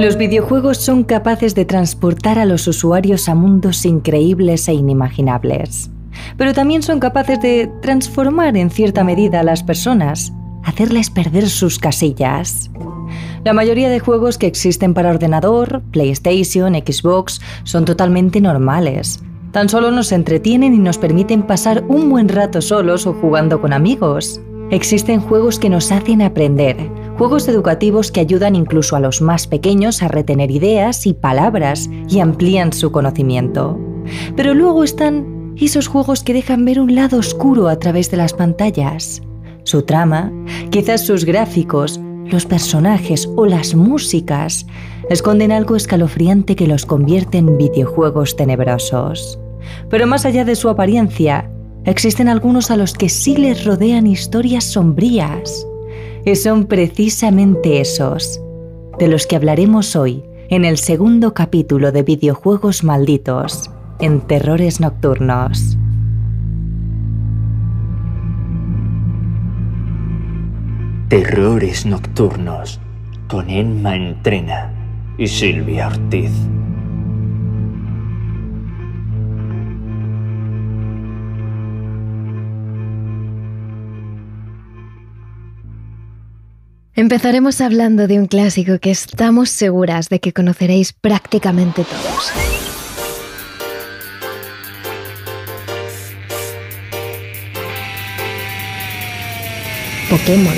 Los videojuegos son capaces de transportar a los usuarios a mundos increíbles e inimaginables, pero también son capaces de transformar en cierta medida a las personas, hacerles perder sus casillas. La mayoría de juegos que existen para ordenador, PlayStation, Xbox, son totalmente normales. Tan solo nos entretienen y nos permiten pasar un buen rato solos o jugando con amigos. Existen juegos que nos hacen aprender, juegos educativos que ayudan incluso a los más pequeños a retener ideas y palabras y amplían su conocimiento. Pero luego están esos juegos que dejan ver un lado oscuro a través de las pantallas. Su trama, quizás sus gráficos, los personajes o las músicas esconden algo escalofriante que los convierte en videojuegos tenebrosos. Pero más allá de su apariencia, existen algunos a los que sí les rodean historias sombrías. Y son precisamente esos de los que hablaremos hoy en el segundo capítulo de Videojuegos Malditos, en Terrores Nocturnos. Terrores Nocturnos, con Emma Entrena y Silvia Ortiz. Empezaremos hablando de un clásico que estamos seguras de que conoceréis prácticamente todos. Pokémon.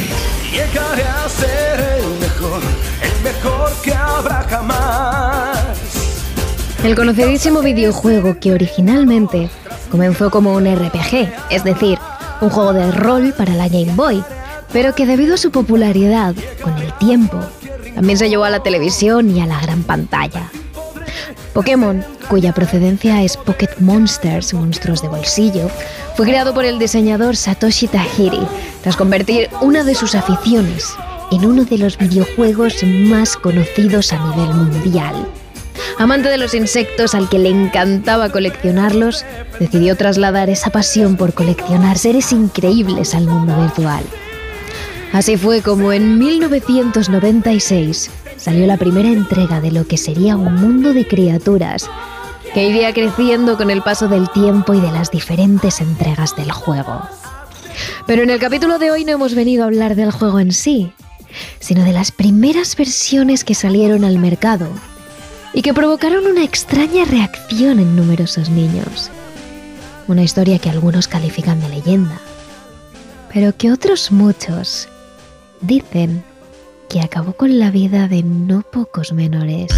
Llegaré a ser el mejor, el mejor que habrá jamás. El conocidísimo videojuego que originalmente comenzó como un RPG, es decir, un juego de rol para la Game Boy, pero que debido a su popularidad con el tiempo, también se llevó a la televisión y a la gran pantalla. Pokémon, cuya procedencia es Pocket Monsters, monstruos de bolsillo, fue creado por el diseñador Satoshi Tajiri tras convertir una de sus aficiones en uno de los videojuegos más conocidos a nivel mundial. Amante de los insectos al que le encantaba coleccionarlos, decidió trasladar esa pasión por coleccionar seres increíbles al mundo virtual. Así fue como en 1996 salió la primera entrega de lo que sería un mundo de criaturas que iría creciendo con el paso del tiempo y de las diferentes entregas del juego. Pero en el capítulo de hoy no hemos venido a hablar del juego en sí, sino de las primeras versiones que salieron al mercado y que provocaron una extraña reacción en numerosos niños. Una historia que algunos califican de leyenda, pero que otros muchos Dicen que acabó con la vida de no pocos menores.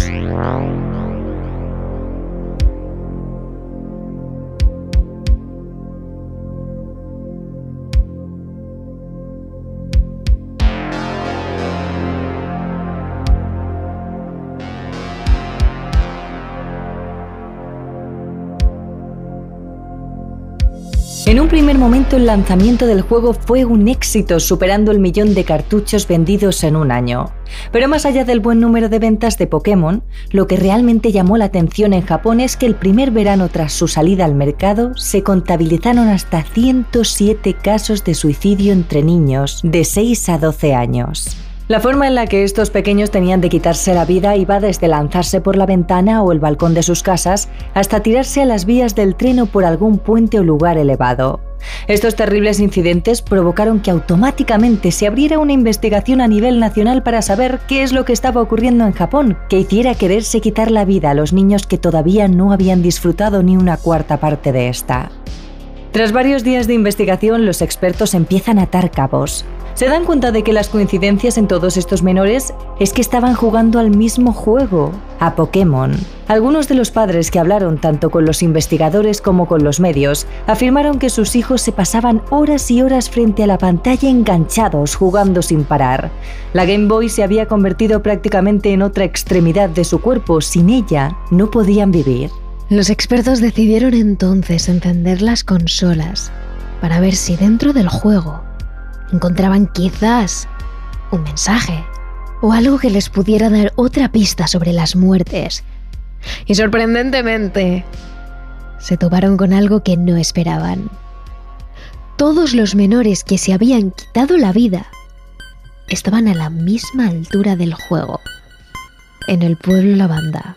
En un primer momento el lanzamiento del juego fue un éxito, superando el millón de cartuchos vendidos en un año. Pero más allá del buen número de ventas de Pokémon, lo que realmente llamó la atención en Japón es que el primer verano tras su salida al mercado se contabilizaron hasta 107 casos de suicidio entre niños de 6 a 12 años. La forma en la que estos pequeños tenían de quitarse la vida iba desde lanzarse por la ventana o el balcón de sus casas hasta tirarse a las vías del tren o por algún puente o lugar elevado. Estos terribles incidentes provocaron que automáticamente se abriera una investigación a nivel nacional para saber qué es lo que estaba ocurriendo en Japón, que hiciera quererse quitar la vida a los niños que todavía no habían disfrutado ni una cuarta parte de esta. Tras varios días de investigación, los expertos empiezan a atar cabos se dan cuenta de que las coincidencias en todos estos menores es que estaban jugando al mismo juego, a Pokémon. Algunos de los padres que hablaron tanto con los investigadores como con los medios afirmaron que sus hijos se pasaban horas y horas frente a la pantalla enganchados jugando sin parar. La Game Boy se había convertido prácticamente en otra extremidad de su cuerpo, sin ella no podían vivir. Los expertos decidieron entonces encender las consolas para ver si dentro del juego encontraban quizás un mensaje o algo que les pudiera dar otra pista sobre las muertes. Y sorprendentemente, se toparon con algo que no esperaban. Todos los menores que se habían quitado la vida estaban a la misma altura del juego, en el pueblo Lavanda.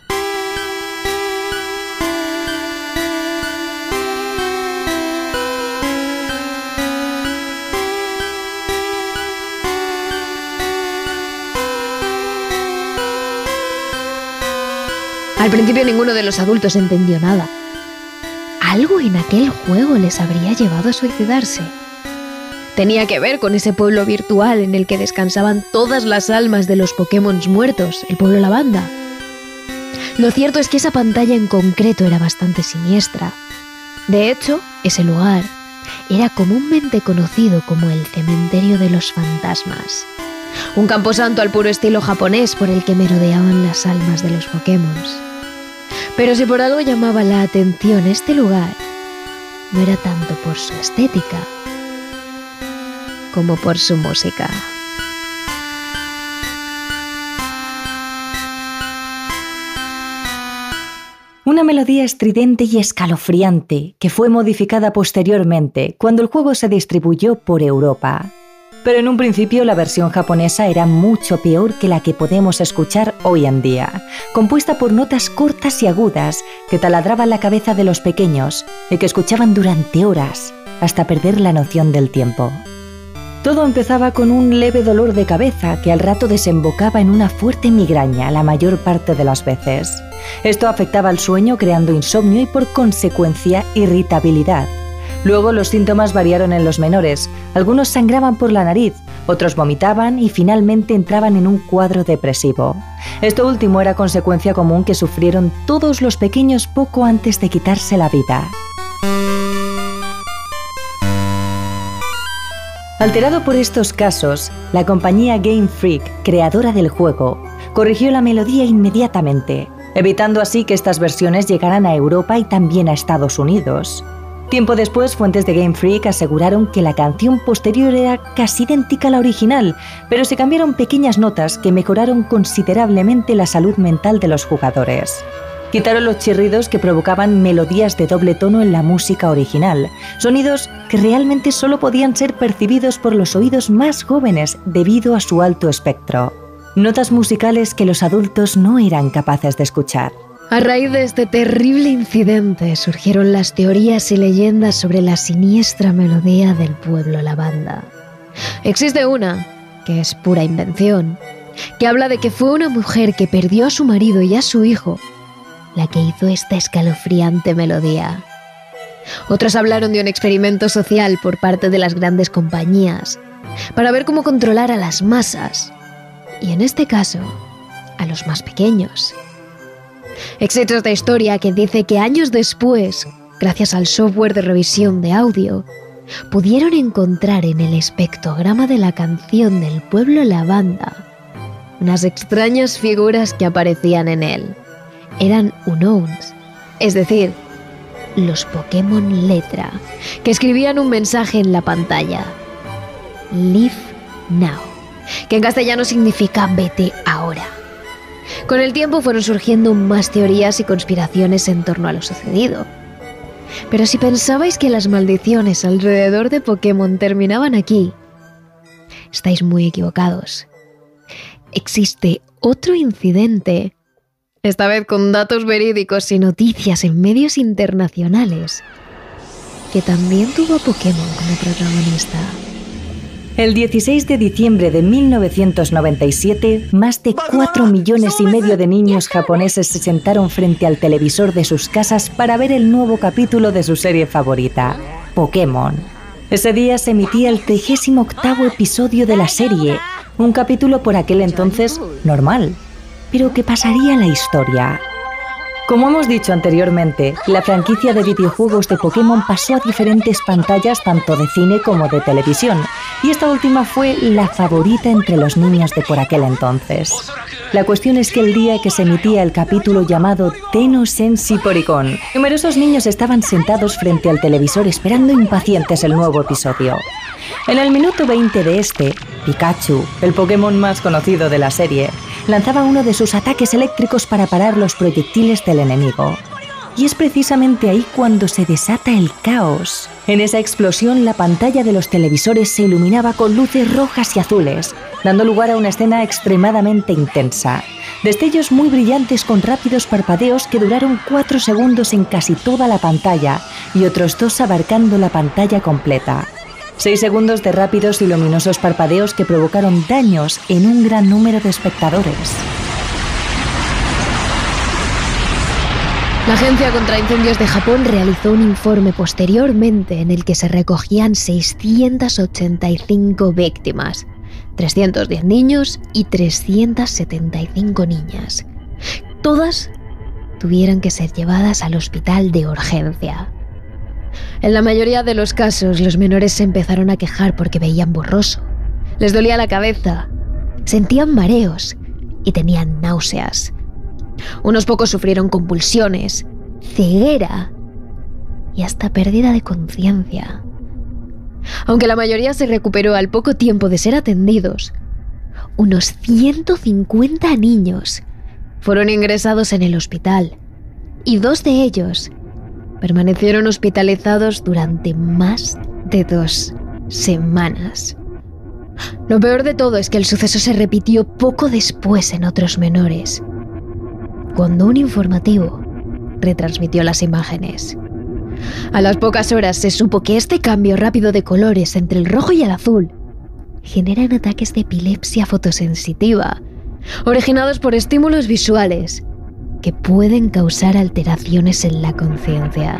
Al principio ninguno de los adultos entendió nada. Algo en aquel juego les habría llevado a suicidarse. Tenía que ver con ese pueblo virtual en el que descansaban todas las almas de los Pokémon muertos, el pueblo Lavanda. Lo cierto es que esa pantalla en concreto era bastante siniestra. De hecho, ese lugar era comúnmente conocido como el cementerio de los fantasmas. Un camposanto al puro estilo japonés por el que merodeaban las almas de los Pokémon. Pero si por algo llamaba la atención este lugar, no era tanto por su estética como por su música. Una melodía estridente y escalofriante que fue modificada posteriormente cuando el juego se distribuyó por Europa. Pero en un principio la versión japonesa era mucho peor que la que podemos escuchar hoy en día, compuesta por notas cortas y agudas que taladraban la cabeza de los pequeños y que escuchaban durante horas hasta perder la noción del tiempo. Todo empezaba con un leve dolor de cabeza que al rato desembocaba en una fuerte migraña la mayor parte de las veces. Esto afectaba al sueño creando insomnio y por consecuencia irritabilidad Luego los síntomas variaron en los menores. Algunos sangraban por la nariz, otros vomitaban y finalmente entraban en un cuadro depresivo. Esto último era consecuencia común que sufrieron todos los pequeños poco antes de quitarse la vida. Alterado por estos casos, la compañía Game Freak, creadora del juego, corrigió la melodía inmediatamente, evitando así que estas versiones llegaran a Europa y también a Estados Unidos. Tiempo después, fuentes de Game Freak aseguraron que la canción posterior era casi idéntica a la original, pero se cambiaron pequeñas notas que mejoraron considerablemente la salud mental de los jugadores. Quitaron los chirridos que provocaban melodías de doble tono en la música original, sonidos que realmente solo podían ser percibidos por los oídos más jóvenes debido a su alto espectro. Notas musicales que los adultos no eran capaces de escuchar. A raíz de este terrible incidente surgieron las teorías y leyendas sobre la siniestra melodía del pueblo lavanda. Existe una, que es pura invención, que habla de que fue una mujer que perdió a su marido y a su hijo la que hizo esta escalofriante melodía. Otros hablaron de un experimento social por parte de las grandes compañías para ver cómo controlar a las masas y en este caso a los más pequeños. Existe otra historia que dice que años después, gracias al software de revisión de audio, pudieron encontrar en el espectrograma de la canción del pueblo Lavanda unas extrañas figuras que aparecían en él. Eran unknowns, es decir, los Pokémon letra, que escribían un mensaje en la pantalla. Live now, que en castellano significa vete ahora. Con el tiempo fueron surgiendo más teorías y conspiraciones en torno a lo sucedido. Pero si pensabais que las maldiciones alrededor de Pokémon terminaban aquí, estáis muy equivocados. Existe otro incidente, esta vez con datos verídicos y noticias en medios internacionales, que también tuvo a Pokémon como protagonista. El 16 de diciembre de 1997, más de 4 millones y medio de niños japoneses se sentaron frente al televisor de sus casas para ver el nuevo capítulo de su serie favorita, Pokémon. Ese día se emitía el 38 episodio de la serie, un capítulo por aquel entonces normal, pero que pasaría la historia Como hemos dicho anteriormente, la franquicia de videojuegos de Pokémon pasó a diferentes pantallas tanto de cine como de televisión, y esta última fue la favorita entre los niños de por aquel entonces. La cuestión es que el día que se emitía el capítulo llamado Teno Sensi numerosos niños estaban sentados frente al televisor esperando impacientes el nuevo episodio. En el minuto 20 de este, Pikachu, el Pokémon más conocido de la serie, lanzaba uno de sus ataques eléctricos para parar los proyectiles del enemigo. Y es precisamente ahí cuando se desata el caos. En esa explosión la pantalla de los televisores se iluminaba con luces rojas y azules, dando lugar a una escena extremadamente intensa. Destellos muy brillantes con rápidos parpadeos que duraron 4 segundos en casi toda la pantalla y otros dos abarcando la pantalla completa. Seis segundos de rápidos y luminosos parpadeos que provocaron daños en un gran número de espectadores. La Agencia contra Incendios de Japón realizó un informe posteriormente en el que se recogían 685 víctimas, 310 niños y 375 niñas. Todas tuvieron que ser llevadas al hospital de urgencia. En la mayoría de los casos, los menores se empezaron a quejar porque veían borroso. Les dolía la cabeza, sentían mareos y tenían náuseas. Unos pocos sufrieron convulsiones, ceguera y hasta pérdida de conciencia. Aunque la mayoría se recuperó al poco tiempo de ser atendidos, unos 150 niños fueron ingresados en el hospital y dos de ellos permanecieron hospitalizados durante más de dos semanas. Lo peor de todo es que el suceso se repitió poco después en otros menores, cuando un informativo retransmitió las imágenes. A las pocas horas se supo que este cambio rápido de colores entre el rojo y el azul generan ataques de epilepsia fotosensitiva, originados por estímulos visuales que pueden causar alteraciones en la conciencia.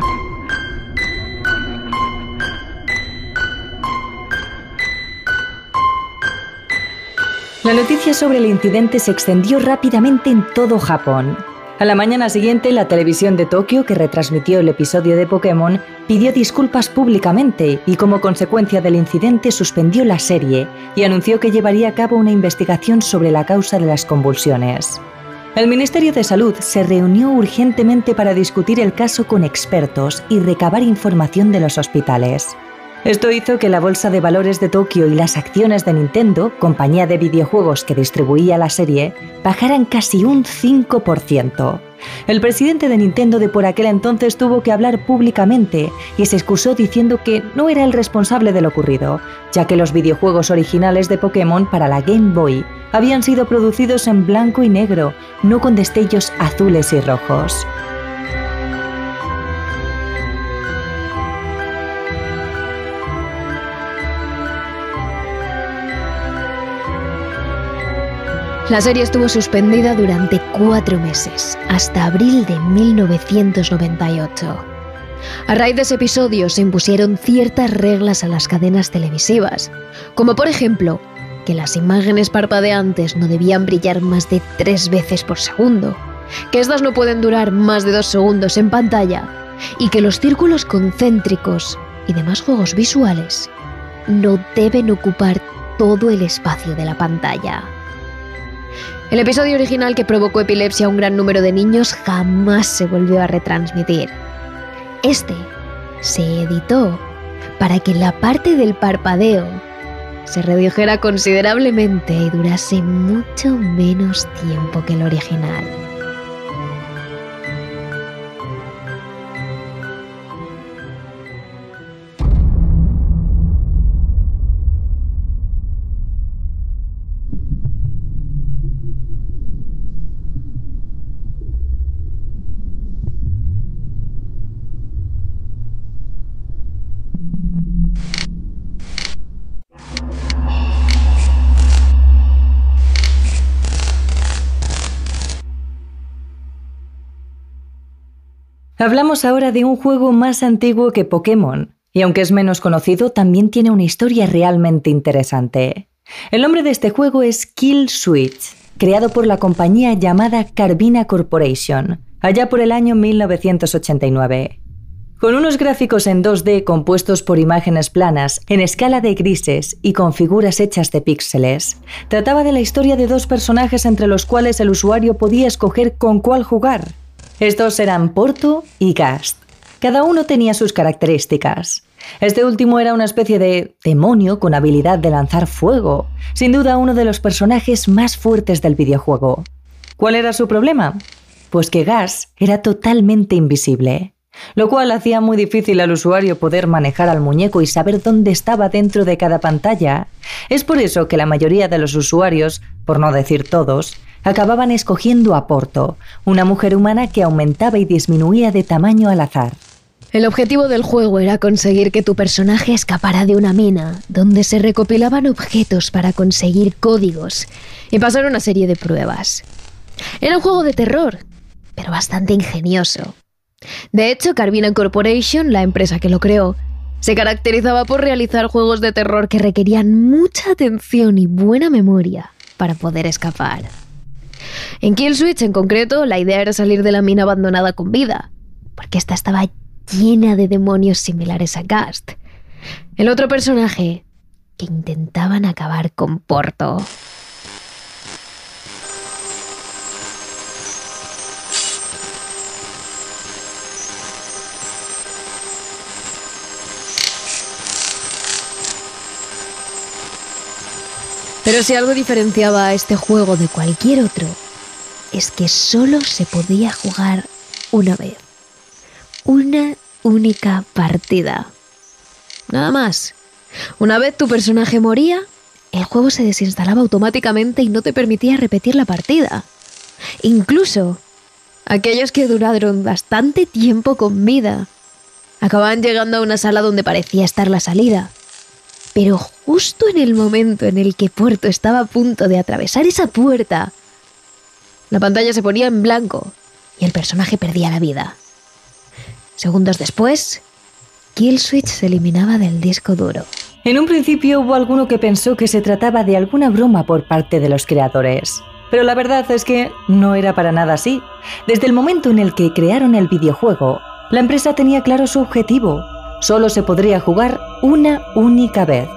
La noticia sobre el incidente se extendió rápidamente en todo Japón. A la mañana siguiente, la televisión de Tokio, que retransmitió el episodio de Pokémon, pidió disculpas públicamente y como consecuencia del incidente suspendió la serie y anunció que llevaría a cabo una investigación sobre la causa de las convulsiones. El Ministerio de Salud se reunió urgentemente para discutir el caso con expertos y recabar información de los hospitales. Esto hizo que la Bolsa de Valores de Tokio y las acciones de Nintendo, compañía de videojuegos que distribuía la serie, bajaran casi un 5%. El presidente de Nintendo de por aquel entonces tuvo que hablar públicamente y se excusó diciendo que no era el responsable de lo ocurrido, ya que los videojuegos originales de Pokémon para la Game Boy habían sido producidos en blanco y negro, no con destellos azules y rojos. La serie estuvo suspendida durante cuatro meses, hasta abril de 1998. A raíz de ese episodio se impusieron ciertas reglas a las cadenas televisivas, como por ejemplo que las imágenes parpadeantes no debían brillar más de tres veces por segundo, que estas no pueden durar más de dos segundos en pantalla y que los círculos concéntricos y demás juegos visuales no deben ocupar todo el espacio de la pantalla. El episodio original que provocó epilepsia a un gran número de niños jamás se volvió a retransmitir. Este se editó para que la parte del parpadeo se redujera considerablemente y durase mucho menos tiempo que el original. Hablamos ahora de un juego más antiguo que Pokémon, y aunque es menos conocido, también tiene una historia realmente interesante. El nombre de este juego es Kill Switch, creado por la compañía llamada Carbina Corporation, allá por el año 1989. Con unos gráficos en 2D compuestos por imágenes planas, en escala de grises y con figuras hechas de píxeles, trataba de la historia de dos personajes entre los cuales el usuario podía escoger con cuál jugar. Estos eran Porto y Gast. Cada uno tenía sus características. Este último era una especie de demonio con habilidad de lanzar fuego, sin duda uno de los personajes más fuertes del videojuego. ¿Cuál era su problema? Pues que Gas era totalmente invisible lo cual hacía muy difícil al usuario poder manejar al muñeco y saber dónde estaba dentro de cada pantalla. Es por eso que la mayoría de los usuarios, por no decir todos, acababan escogiendo a Porto, una mujer humana que aumentaba y disminuía de tamaño al azar. El objetivo del juego era conseguir que tu personaje escapara de una mina, donde se recopilaban objetos para conseguir códigos y pasar una serie de pruebas. Era un juego de terror, pero bastante ingenioso. De hecho, Carvina Corporation, la empresa que lo creó, se caracterizaba por realizar juegos de terror que requerían mucha atención y buena memoria para poder escapar. En Kill Switch, en concreto, la idea era salir de la mina abandonada con vida, porque esta estaba llena de demonios similares a Gast. El otro personaje que intentaban acabar con Porto. Pero si algo diferenciaba a este juego de cualquier otro, es que solo se podía jugar una vez. Una única partida. Nada más. Una vez tu personaje moría, el juego se desinstalaba automáticamente y no te permitía repetir la partida. Incluso aquellos que duraron bastante tiempo con vida acababan llegando a una sala donde parecía estar la salida pero justo en el momento en el que Puerto estaba a punto de atravesar esa puerta, la pantalla se ponía en blanco y el personaje perdía la vida. Segundos después, Kill Switch se eliminaba del disco duro. En un principio hubo alguno que pensó que se trataba de alguna broma por parte de los creadores. Pero la verdad es que no era para nada así. Desde el momento en el que crearon el videojuego, la empresa tenía claro su objetivo, solo se podría jugar una única vez.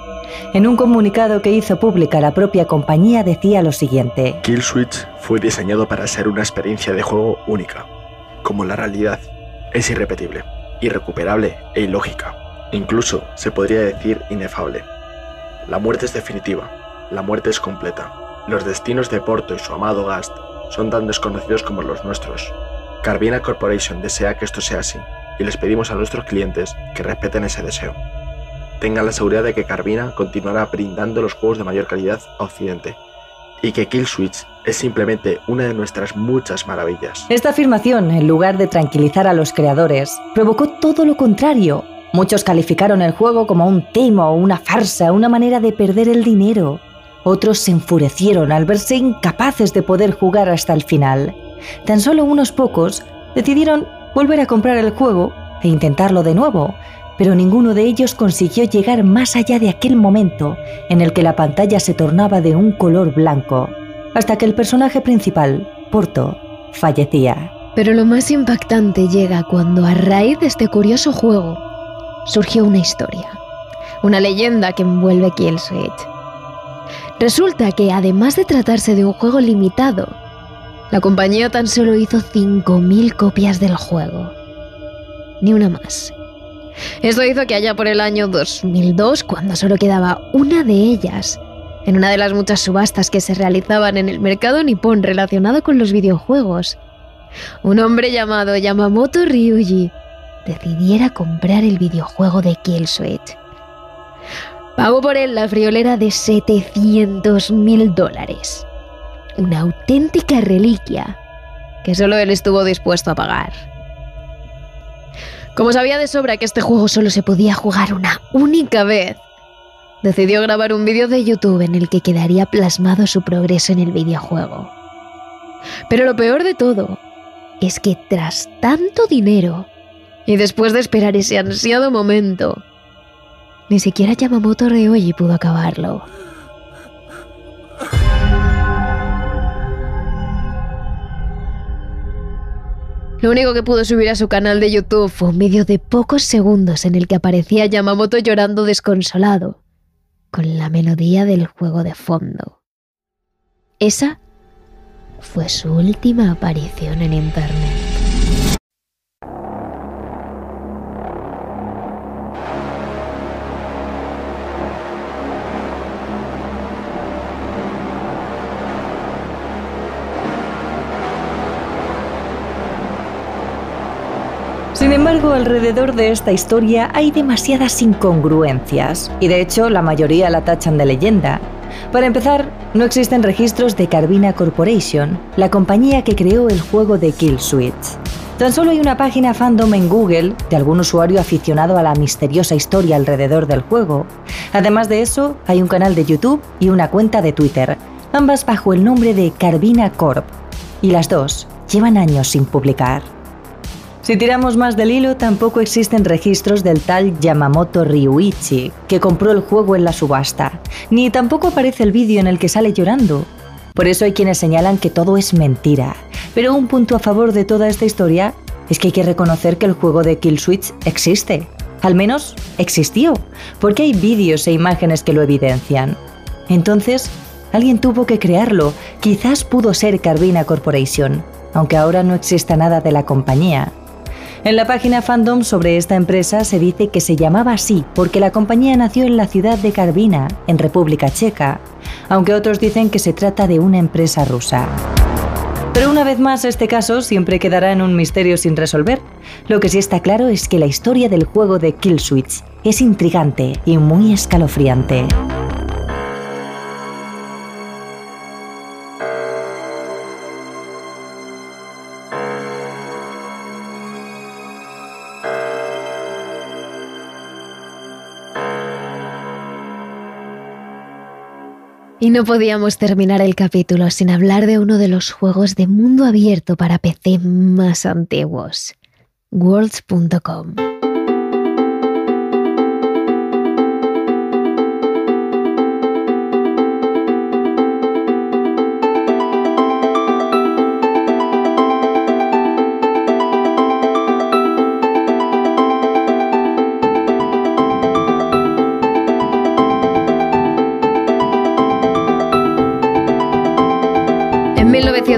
En un comunicado que hizo pública la propia compañía decía lo siguiente. Kill Switch fue diseñado para ser una experiencia de juego única, como la realidad. Es irrepetible, irrecuperable e ilógica. Incluso se podría decir inefable. La muerte es definitiva, la muerte es completa. Los destinos de Porto y su amado Gast son tan desconocidos como los nuestros. Carvina Corporation desea que esto sea así, y les pedimos a nuestros clientes que respeten ese deseo. Tengan la seguridad de que Carvina continuará brindando los juegos de mayor calidad a Occidente y que Kill Switch es simplemente una de nuestras muchas maravillas. Esta afirmación, en lugar de tranquilizar a los creadores, provocó todo lo contrario. Muchos calificaron el juego como un temo, una farsa, una manera de perder el dinero. Otros se enfurecieron al verse incapaces de poder jugar hasta el final. Tan solo unos pocos decidieron volver a comprar el juego e intentarlo de nuevo, pero ninguno de ellos consiguió llegar más allá de aquel momento en el que la pantalla se tornaba de un color blanco, hasta que el personaje principal, Porto, fallecía. Pero lo más impactante llega cuando a raíz de este curioso juego surgió una historia, una leyenda que envuelve Kill Switch. Resulta que además de tratarse de un juego limitado, la compañía tan solo hizo 5.000 copias del juego. Ni una más. Esto hizo que allá por el año 2002, cuando solo quedaba una de ellas, en una de las muchas subastas que se realizaban en el mercado nipón relacionado con los videojuegos, un hombre llamado Yamamoto Ryuji decidiera comprar el videojuego de Kill Switch. Pagó por él la friolera de 700 mil dólares una auténtica reliquia que solo él estuvo dispuesto a pagar. Como sabía de sobra que este juego solo se podía jugar una única vez, decidió grabar un vídeo de YouTube en el que quedaría plasmado su progreso en el videojuego. Pero lo peor de todo es que tras tanto dinero y después de esperar ese ansiado momento, ni siquiera Yamamoto Ryoji pudo acabarlo. Lo único que pudo subir a su canal de YouTube fue un vídeo de pocos segundos en el que aparecía Yamamoto llorando desconsolado, con la melodía del juego de fondo. Esa fue su última aparición en Internet. Alrededor de esta historia hay demasiadas incongruencias, y de hecho la mayoría la tachan de leyenda. Para empezar, no existen registros de Carvina Corporation, la compañía que creó el juego de Kill Switch. Tan solo hay una página fandom en Google de algún usuario aficionado a la misteriosa historia alrededor del juego. Además de eso, hay un canal de YouTube y una cuenta de Twitter, ambas bajo el nombre de Carvina Corp, y las dos llevan años sin publicar. Si tiramos más del hilo, tampoco existen registros del tal Yamamoto Ryuichi, que compró el juego en la subasta, ni tampoco aparece el vídeo en el que sale llorando. Por eso hay quienes señalan que todo es mentira. Pero un punto a favor de toda esta historia es que hay que reconocer que el juego de Kill Switch existe. Al menos existió, porque hay vídeos e imágenes que lo evidencian. Entonces, alguien tuvo que crearlo, quizás pudo ser Carvina Corporation, aunque ahora no exista nada de la compañía. En la página fandom sobre esta empresa se dice que se llamaba así porque la compañía nació en la ciudad de Karvina, en República Checa, aunque otros dicen que se trata de una empresa rusa. Pero una vez más, este caso siempre quedará en un misterio sin resolver. Lo que sí está claro es que la historia del juego de Kill Switch es intrigante y muy escalofriante. No podíamos terminar el capítulo sin hablar de uno de los juegos de mundo abierto para PC más antiguos, Worlds.com.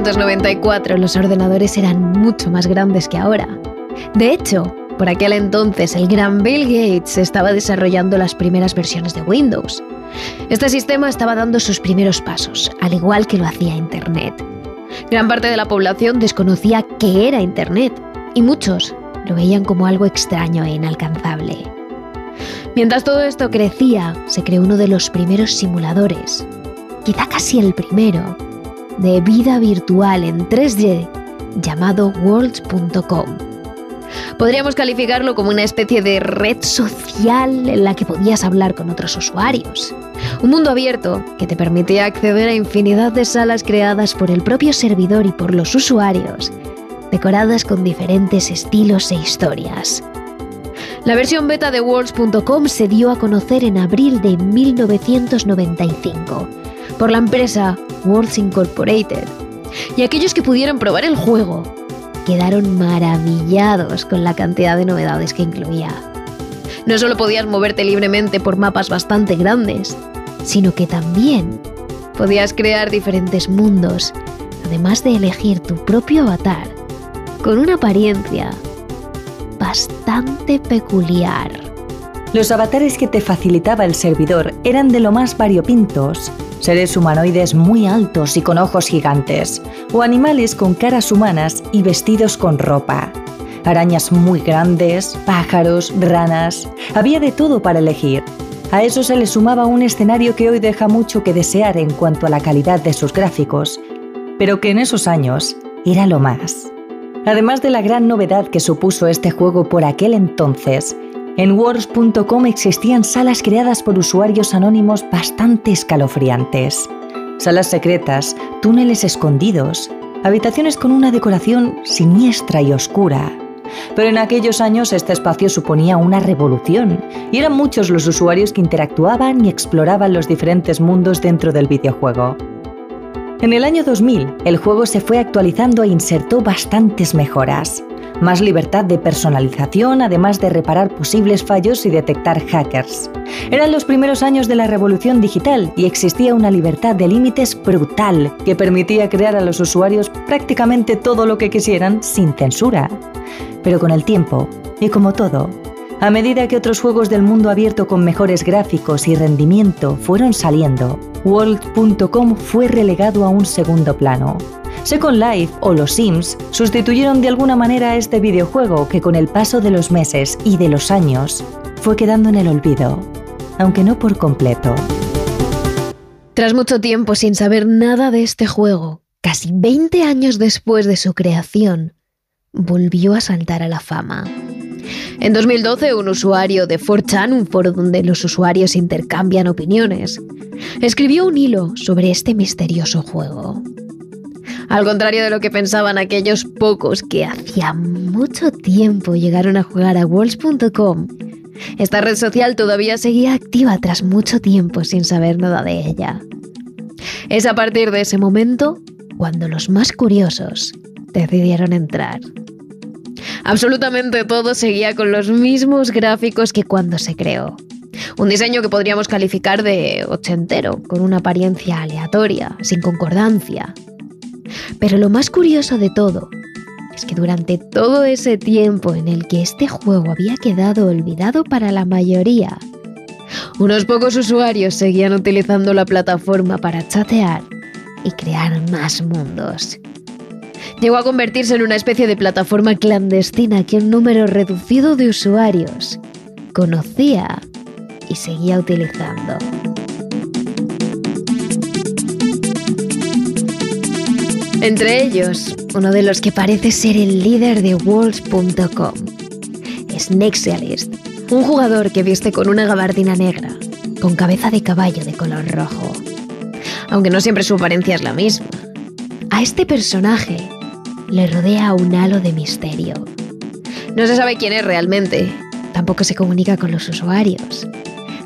1994 los ordenadores eran mucho más grandes que ahora. De hecho, por aquel entonces el gran Bill Gates estaba desarrollando las primeras versiones de Windows. Este sistema estaba dando sus primeros pasos, al igual que lo hacía Internet. Gran parte de la población desconocía qué era Internet y muchos lo veían como algo extraño e inalcanzable. Mientras todo esto crecía, se creó uno de los primeros simuladores, quizá casi el primero, de vida virtual en 3D llamado worlds.com. Podríamos calificarlo como una especie de red social en la que podías hablar con otros usuarios. Un mundo abierto que te permitía acceder a infinidad de salas creadas por el propio servidor y por los usuarios, decoradas con diferentes estilos e historias. La versión beta de worlds.com se dio a conocer en abril de 1995 por la empresa Worlds Incorporated. Y aquellos que pudieron probar el juego quedaron maravillados con la cantidad de novedades que incluía. No solo podías moverte libremente por mapas bastante grandes, sino que también podías crear diferentes mundos, además de elegir tu propio avatar, con una apariencia bastante peculiar. Los avatares que te facilitaba el servidor eran de lo más variopintos, seres humanoides muy altos y con ojos gigantes, o animales con caras humanas y vestidos con ropa. Arañas muy grandes, pájaros, ranas, había de todo para elegir. A eso se le sumaba un escenario que hoy deja mucho que desear en cuanto a la calidad de sus gráficos, pero que en esos años era lo más. Además de la gran novedad que supuso este juego por aquel entonces, en wars.com existían salas creadas por usuarios anónimos bastante escalofriantes. Salas secretas, túneles escondidos, habitaciones con una decoración siniestra y oscura. Pero en aquellos años este espacio suponía una revolución y eran muchos los usuarios que interactuaban y exploraban los diferentes mundos dentro del videojuego. En el año 2000, el juego se fue actualizando e insertó bastantes mejoras. Más libertad de personalización, además de reparar posibles fallos y detectar hackers. Eran los primeros años de la revolución digital y existía una libertad de límites brutal que permitía crear a los usuarios prácticamente todo lo que quisieran sin censura. Pero con el tiempo, y como todo, a medida que otros juegos del mundo abierto con mejores gráficos y rendimiento fueron saliendo, World.com fue relegado a un segundo plano. Second Life o los Sims sustituyeron de alguna manera a este videojuego que con el paso de los meses y de los años fue quedando en el olvido, aunque no por completo. Tras mucho tiempo sin saber nada de este juego, casi 20 años después de su creación, volvió a saltar a la fama. En 2012, un usuario de 4chan, un foro donde los usuarios intercambian opiniones, escribió un hilo sobre este misterioso juego. Al contrario de lo que pensaban aquellos pocos que hacía mucho tiempo llegaron a jugar a Worlds.com, esta red social todavía seguía activa tras mucho tiempo sin saber nada de ella. Es a partir de ese momento cuando los más curiosos decidieron entrar. Absolutamente todo seguía con los mismos gráficos que cuando se creó. Un diseño que podríamos calificar de ochentero, con una apariencia aleatoria, sin concordancia. Pero lo más curioso de todo es que durante todo ese tiempo en el que este juego había quedado olvidado para la mayoría, unos pocos usuarios seguían utilizando la plataforma para chatear y crear más mundos llegó a convertirse en una especie de plataforma clandestina que un número reducido de usuarios conocía y seguía utilizando. Entre ellos, uno de los que parece ser el líder de Worlds.com es Nexialist, un jugador que viste con una gabardina negra, con cabeza de caballo de color rojo. Aunque no siempre su apariencia es la misma. A este personaje le rodea un halo de misterio. No se sabe quién es realmente, tampoco se comunica con los usuarios.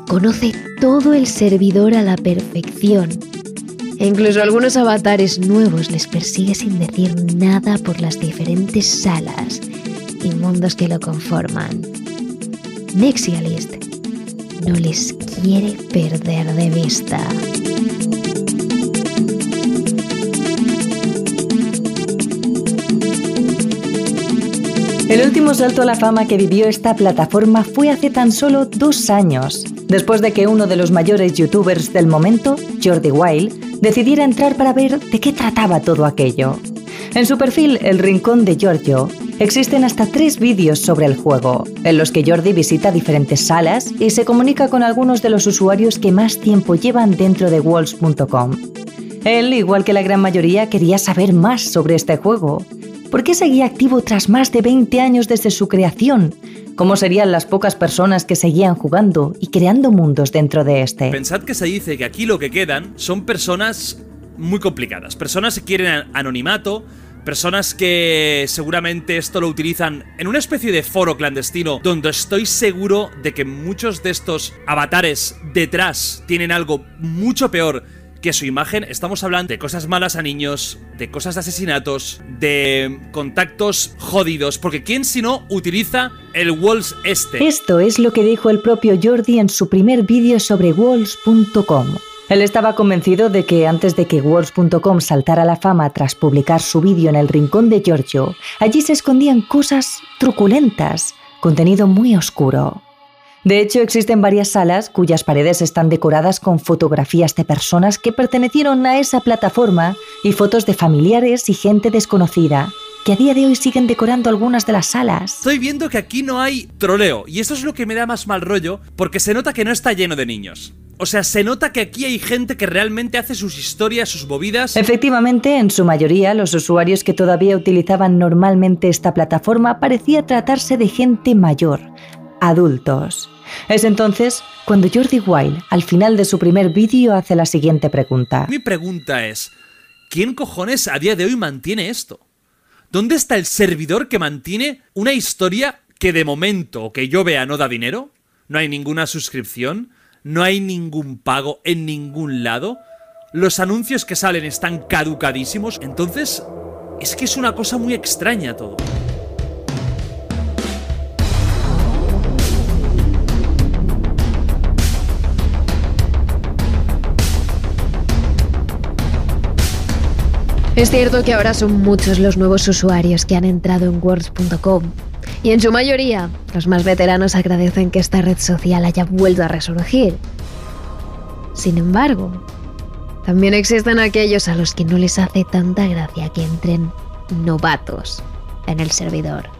Conoce todo el servidor a la perfección. Incluso algunos avatares nuevos les persigue sin decir nada por las diferentes salas y mundos que lo conforman. Nexialist no les quiere perder de vista. El último salto a la fama que vivió esta plataforma fue hace tan solo dos años, después de que uno de los mayores youtubers del momento, Jordi Wild, decidiera entrar para ver de qué trataba todo aquello. En su perfil El Rincón de Giorgio existen hasta tres vídeos sobre el juego, en los que Jordi visita diferentes salas y se comunica con algunos de los usuarios que más tiempo llevan dentro de Walls.com. Él, igual que la gran mayoría, quería saber más sobre este juego, ¿Por qué seguía activo tras más de 20 años desde su creación? ¿Cómo serían las pocas personas que seguían jugando y creando mundos dentro de este? Pensad que se dice que aquí lo que quedan son personas muy complicadas, personas que quieren anonimato, personas que seguramente esto lo utilizan en una especie de foro clandestino donde estoy seguro de que muchos de estos avatares detrás tienen algo mucho peor que su imagen estamos hablando de cosas malas a niños, de cosas de asesinatos, de contactos jodidos, porque ¿quién si no utiliza el Walls este? Esto es lo que dijo el propio Jordi en su primer vídeo sobre Walls.com. Él estaba convencido de que antes de que Walls.com saltara a la fama tras publicar su vídeo en el rincón de Giorgio, allí se escondían cosas truculentas, contenido muy oscuro. De hecho, existen varias salas cuyas paredes están decoradas con fotografías de personas que pertenecieron a esa plataforma y fotos de familiares y gente desconocida, que a día de hoy siguen decorando algunas de las salas. Estoy viendo que aquí no hay troleo, y eso es lo que me da más mal rollo, porque se nota que no está lleno de niños. O sea, se nota que aquí hay gente que realmente hace sus historias, sus movidas. Efectivamente, en su mayoría, los usuarios que todavía utilizaban normalmente esta plataforma parecía tratarse de gente mayor, adultos. Es entonces cuando Jordi Wild, al final de su primer vídeo, hace la siguiente pregunta. Mi pregunta es, ¿quién cojones a día de hoy mantiene esto? ¿Dónde está el servidor que mantiene una historia que de momento, que yo vea, no da dinero? No hay ninguna suscripción, no hay ningún pago en ningún lado. Los anuncios que salen están caducadísimos. Entonces, es que es una cosa muy extraña todo. Es cierto que ahora son muchos los nuevos usuarios que han entrado en words.com y en su mayoría los más veteranos agradecen que esta red social haya vuelto a resurgir. Sin embargo, también existen aquellos a los que no les hace tanta gracia que entren novatos en el servidor.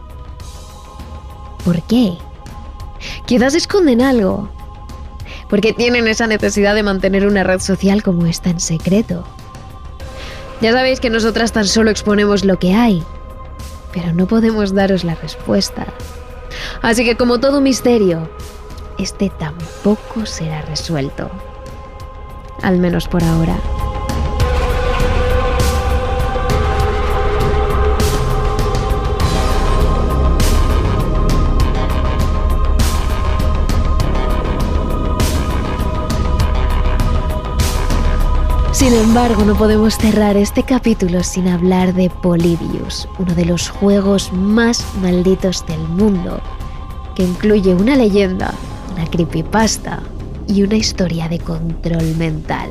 ¿Por qué? Quizás esconden algo. Porque tienen esa necesidad de mantener una red social como esta en secreto. Ya sabéis que nosotras tan solo exponemos lo que hay, pero no podemos daros la respuesta. Así que como todo misterio, este tampoco será resuelto. Al menos por ahora. Sin embargo, no podemos cerrar este capítulo sin hablar de Polybius, uno de los juegos más malditos del mundo, que incluye una leyenda, una creepypasta y una historia de control mental.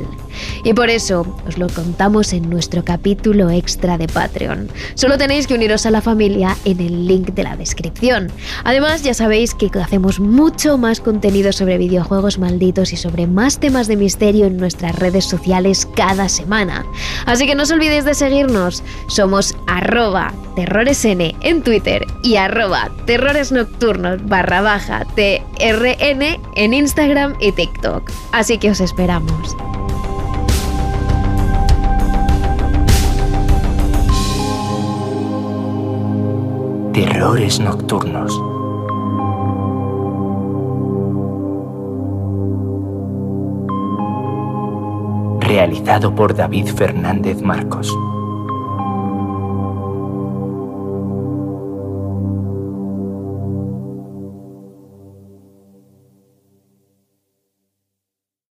Y por eso os lo contamos en nuestro capítulo extra de Patreon. Solo tenéis que uniros a la familia en el link de la descripción. Además, ya sabéis que hacemos mucho más contenido sobre videojuegos malditos y sobre más temas de misterio en nuestras redes sociales cada semana. Así que no os olvidéis de seguirnos. Somos arroba terroresn en Twitter y arroba barra baja trn en Instagram y TikTok. Así que os esperamos. Terrores nocturnos. Realizado por David Fernández Marcos.